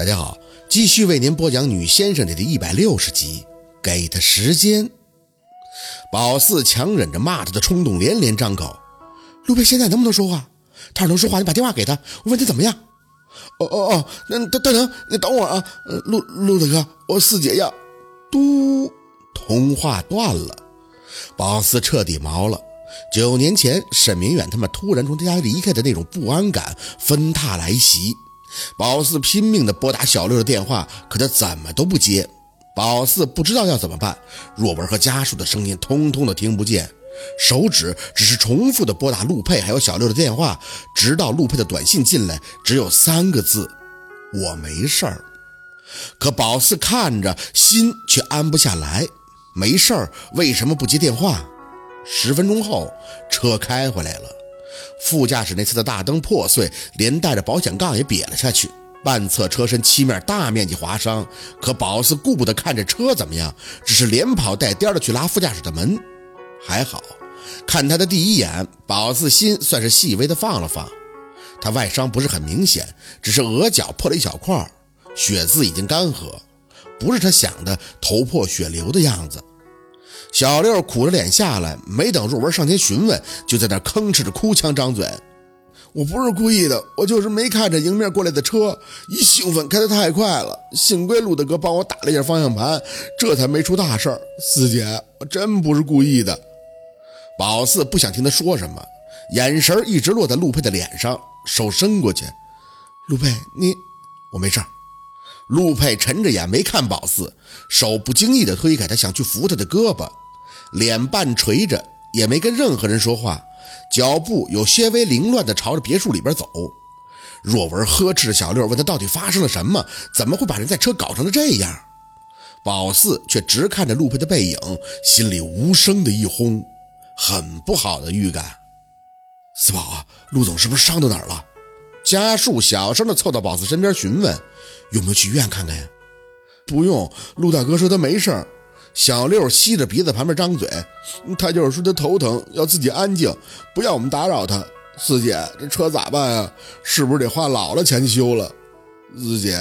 大家好，继续为您播讲《女先生》的第一百六十集。给他时间。宝四强忍着骂他的冲动，连连张口：“陆佩现在能不能说话？他要能说话，你把电话给他，我问他怎么样。”“哦哦哦，那大大能，你等会啊。”“陆陆大哥，我四姐呀。”嘟，通话断了。宝四彻底毛了。九年前，沈明远他们突然从他家离开的那种不安感纷沓来袭。宝四拼命地拨打小六的电话，可他怎么都不接。宝四不知道要怎么办，若文和家属的声音通通的听不见，手指只是重复的拨打陆佩还有小六的电话，直到陆佩的短信进来，只有三个字：“我没事儿。”可宝四看着，心却安不下来。没事儿，为什么不接电话？十分钟后，车开回来了。副驾驶那侧的大灯破碎，连带着保险杠也瘪了下去，半侧车身漆面大面积划伤。可宝四顾不得看这车怎么样，只是连跑带颠的去拉副驾驶的门。还好，看他的第一眼，宝四心算是细微的放了放。他外伤不是很明显，只是额角破了一小块，血渍已经干涸，不是他想的头破血流的样子。小六苦着脸下来，没等若文上前询问，就在那吭哧着哭腔张嘴：“我不是故意的，我就是没看着迎面过来的车，一兴奋开得太快了。幸亏陆大哥帮我打了一下方向盘，这才没出大事儿。四姐，我真不是故意的。”宝四不想听他说什么，眼神一直落在陆佩的脸上，手伸过去：“陆佩，你……我没事儿。”陆佩沉着眼没看宝四，手不经意地推开他，想去扶他的胳膊。脸半垂着，也没跟任何人说话，脚步有些微凌乱地朝着别墅里边走。若文呵斥着小六，问他到底发生了什么，怎么会把人在车搞成了这样？宝四却直看着陆佩的背影，心里无声的一轰，很不好的预感。四宝啊，陆总是不是伤到哪儿了？家树小声的凑到宝四身边询问，有没有去医院看看呀？不用，陆大哥说他没事儿。小六吸着鼻子，旁边张嘴，他就是说他头疼，要自己安静，不要我们打扰他。四姐，这车咋办呀？是不是得花老了钱修了？四姐，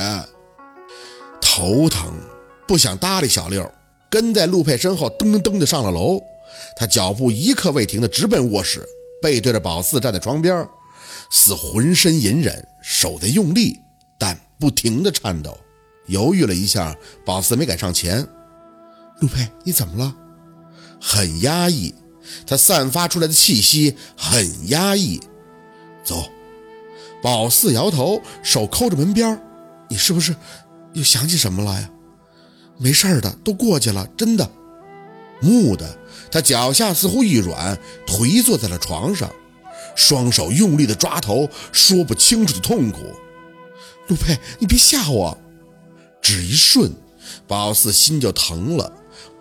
头疼，不想搭理小六，跟在陆佩身后，噔噔噔的上了楼。他脚步一刻未停的直奔卧室，背对着宝四站在床边，似浑身隐忍，手在用力，但不停的颤抖。犹豫了一下，宝四没敢上前。陆佩，你怎么了？很压抑，他散发出来的气息很压抑。走，宝四摇头，手抠着门边你是不是又想起什么了呀？没事的，都过去了，真的。木的，他脚下似乎一软，颓坐在了床上，双手用力的抓头，说不清楚的痛苦。陆佩，你别吓我。只一瞬，宝四心就疼了。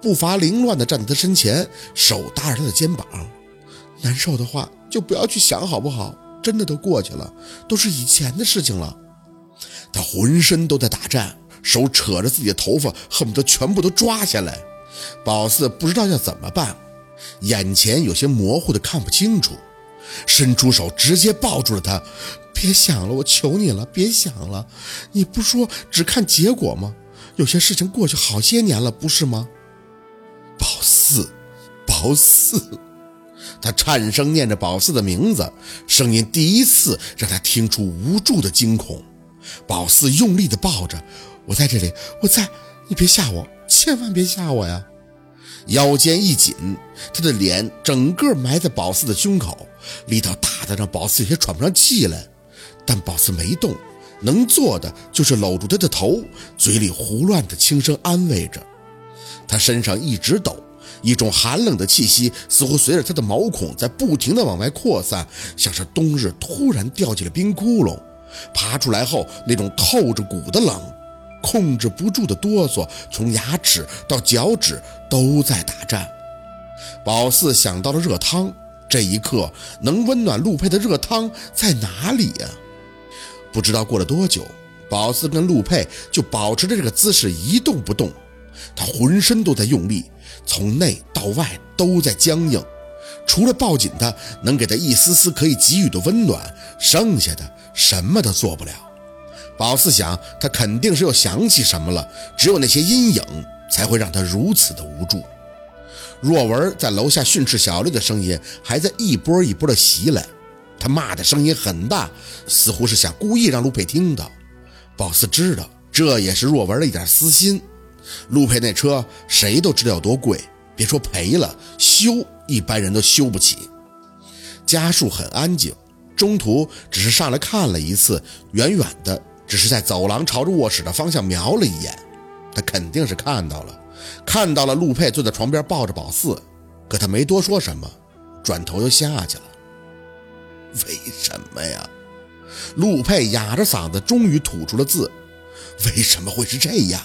步伐凌乱地站在他身前，手搭着他的肩膀。难受的话就不要去想，好不好？真的都过去了，都是以前的事情了。他浑身都在打颤，手扯着自己的头发，恨不得全部都抓下来。宝四不知道要怎么办，眼前有些模糊的看不清楚，伸出手直接抱住了他。别想了，我求你了，别想了。你不说只看结果吗？有些事情过去好些年了，不是吗？宝四，宝四，他颤声念着宝四的名字，声音第一次让他听出无助的惊恐。宝四用力地抱着我，在这里，我在，你别吓我，千万别吓我呀！腰间一紧，他的脸整个埋在宝四的胸口，力道大的让宝四有些喘不上气来。但宝四没动，能做的就是搂住他的头，嘴里胡乱的轻声安慰着。他身上一直抖，一种寒冷的气息似乎随着他的毛孔在不停地往外扩散，像是冬日突然掉进了冰窟窿。爬出来后，那种透着骨的冷，控制不住的哆嗦，从牙齿到脚趾都在打颤。宝四想到了热汤，这一刻能温暖陆佩的热汤在哪里呀？不知道过了多久，宝四跟陆佩就保持着这个姿势一动不动。他浑身都在用力，从内到外都在僵硬，除了抱紧他，能给他一丝丝可以给予的温暖，剩下的什么都做不了。宝四想，他肯定是又想起什么了，只有那些阴影才会让他如此的无助。若文在楼下训斥小六的声音还在一波一波的袭来，他骂的声音很大，似乎是想故意让陆佩听到。宝四知道这也是若文的一点私心。陆佩那车谁都知道有多贵，别说赔了，修一般人都修不起。家树很安静，中途只是上来看了一次，远远的，只是在走廊朝着卧室的方向瞄了一眼。他肯定是看到了。看到了陆佩坐在床边抱着宝四，可他没多说什么，转头又下去了。为什么呀？陆佩哑着嗓子，终于吐出了字：“为什么会是这样？”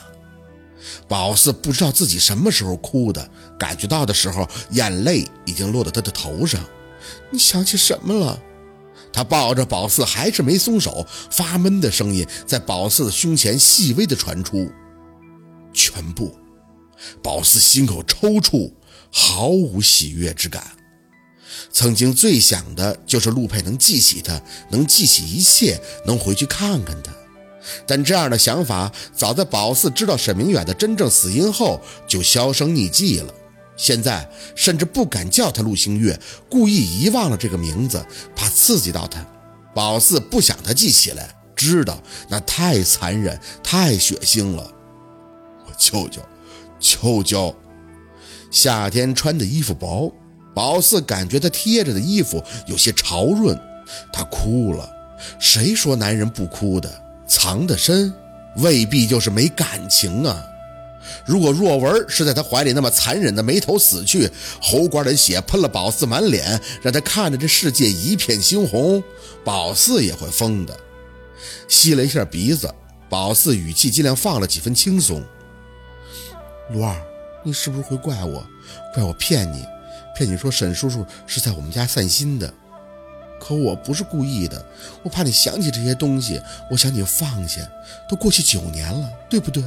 宝四不知道自己什么时候哭的，感觉到的时候，眼泪已经落到他的头上。你想起什么了？他抱着宝四，还是没松手，发闷的声音在宝四的胸前细微的传出：“全部。”宝四心口抽搐，毫无喜悦之感。曾经最想的就是陆佩能记起他，能记起一切，能回去看看他。但这样的想法，早在宝四知道沈明远的真正死因后就销声匿迹了。现在甚至不敢叫他陆星月，故意遗忘了这个名字，怕刺激到他。宝四不想他记起来，知道那太残忍，太血腥了。我舅舅。舅舅，夏天穿的衣服薄，宝四感觉他贴着的衣服有些潮润，他哭了。谁说男人不哭的？藏得深，未必就是没感情啊。如果若文是在他怀里那么残忍的没头死去，喉管里血喷了宝四满脸，让他看着这世界一片猩红，宝四也会疯的。吸了一下鼻子，宝四语气尽量放了几分轻松。卢二，你是不是会怪我？怪我骗你，骗你说沈叔叔是在我们家散心的。可我不是故意的，我怕你想起这些东西，我想你放下。都过去九年了，对不对？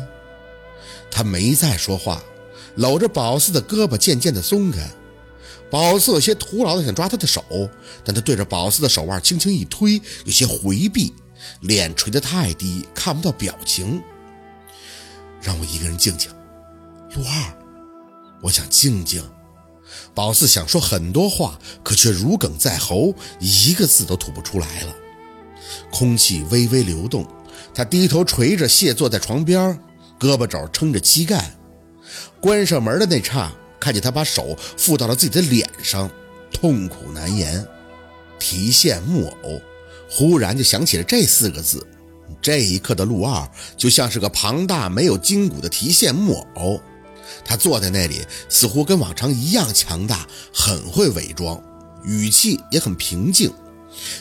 他没再说话，搂着宝四的胳膊渐渐地松开。宝四有些徒劳的想抓他的手，但他对着宝四的手腕轻轻一推，有些回避，脸垂得太低，看不到表情。让我一个人静静。陆二，我想静静。宝四想说很多话，可却如鲠在喉，一个字都吐不出来了。空气微微流动，他低头垂着，谢坐在床边儿，胳膊肘撑着膝盖。关上门的那刹，看见他把手附到了自己的脸上，痛苦难言。提线木偶，忽然就想起了这四个字。这一刻的陆二，就像是个庞大没有筋骨的提线木偶。他坐在那里，似乎跟往常一样强大，很会伪装，语气也很平静。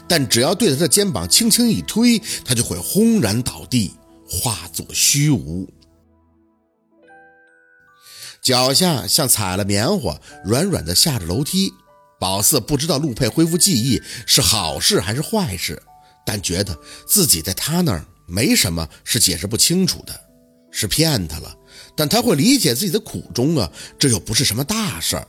但只要对着他的肩膀轻轻一推，他就会轰然倒地，化作虚无。脚下像踩了棉花，软软的下着楼梯。宝四不知道陆佩恢复记忆是好事还是坏事，但觉得自己在他那儿没什么是解释不清楚的，是骗他了。但他会理解自己的苦衷啊，这又不是什么大事儿。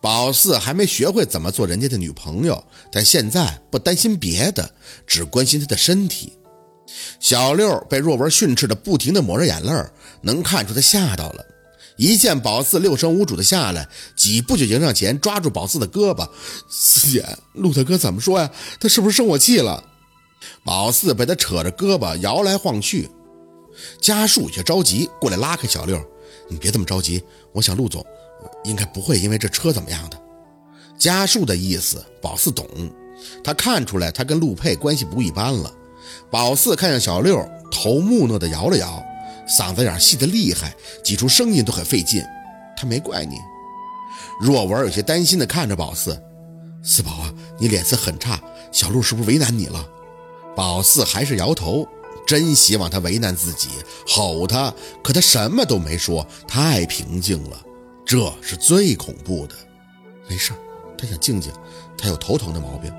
宝四还没学会怎么做人家的女朋友，但现在不担心别的，只关心他的身体。小六被若文训斥的不停的抹着眼泪，能看出他吓到了。一见宝四六神无主的下来，几步就迎上前，抓住宝四的胳膊：“四姐，陆大哥怎么说呀？他是不是生我气了？”宝四被他扯着胳膊摇来晃去。家树却着急，过来拉开小六：“你别这么着急，我想陆总应该不会因为这车怎么样的。”家树的意思，宝四懂，他看出来他跟陆佩关系不一般了。宝四看向小六，头木讷的摇了摇，嗓子眼细得厉害，挤出声音都很费劲。他没怪你。若文有些担心的看着宝四：“四宝啊，你脸色很差，小陆是不是为难你了？”宝四还是摇头。真希望他为难自己，吼他，可他什么都没说，太平静了，这是最恐怖的。没事，他想静静，他有头疼的毛病。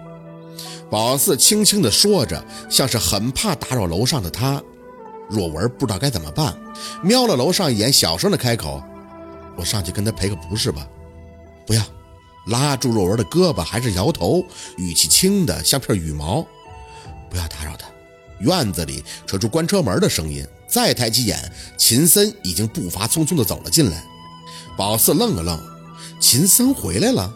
宝四轻轻地说着，像是很怕打扰楼上的他。若文不知道该怎么办，瞄了楼上一眼，小声的开口：“我上去跟他赔个不是吧？”不要，拉住若文的胳膊，还是摇头，语气轻的像片羽毛。不要打扰他。院子里传出关车门的声音，再抬起眼，秦森已经步伐匆匆的走了进来。宝四愣了愣，秦森回来了，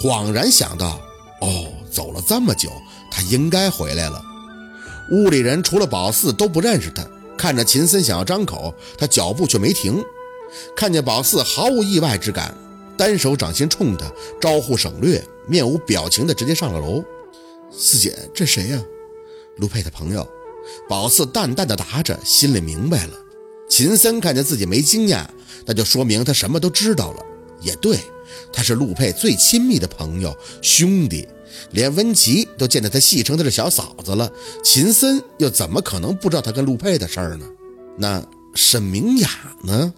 恍然想到，哦，走了这么久，他应该回来了。屋里人除了宝四都不认识他，看着秦森想要张口，他脚步却没停。看见宝四毫无意外之感，单手掌心冲他招呼省略，面无表情的直接上了楼。四姐，这谁呀？陆佩的朋友。宝四淡淡的答着，心里明白了。秦森看见自己没惊讶，那就说明他什么都知道了。也对，他是陆佩最亲密的朋友兄弟，连温琪都见得他戏称他是小嫂子了。秦森又怎么可能不知道他跟陆佩的事儿呢？那沈明雅呢？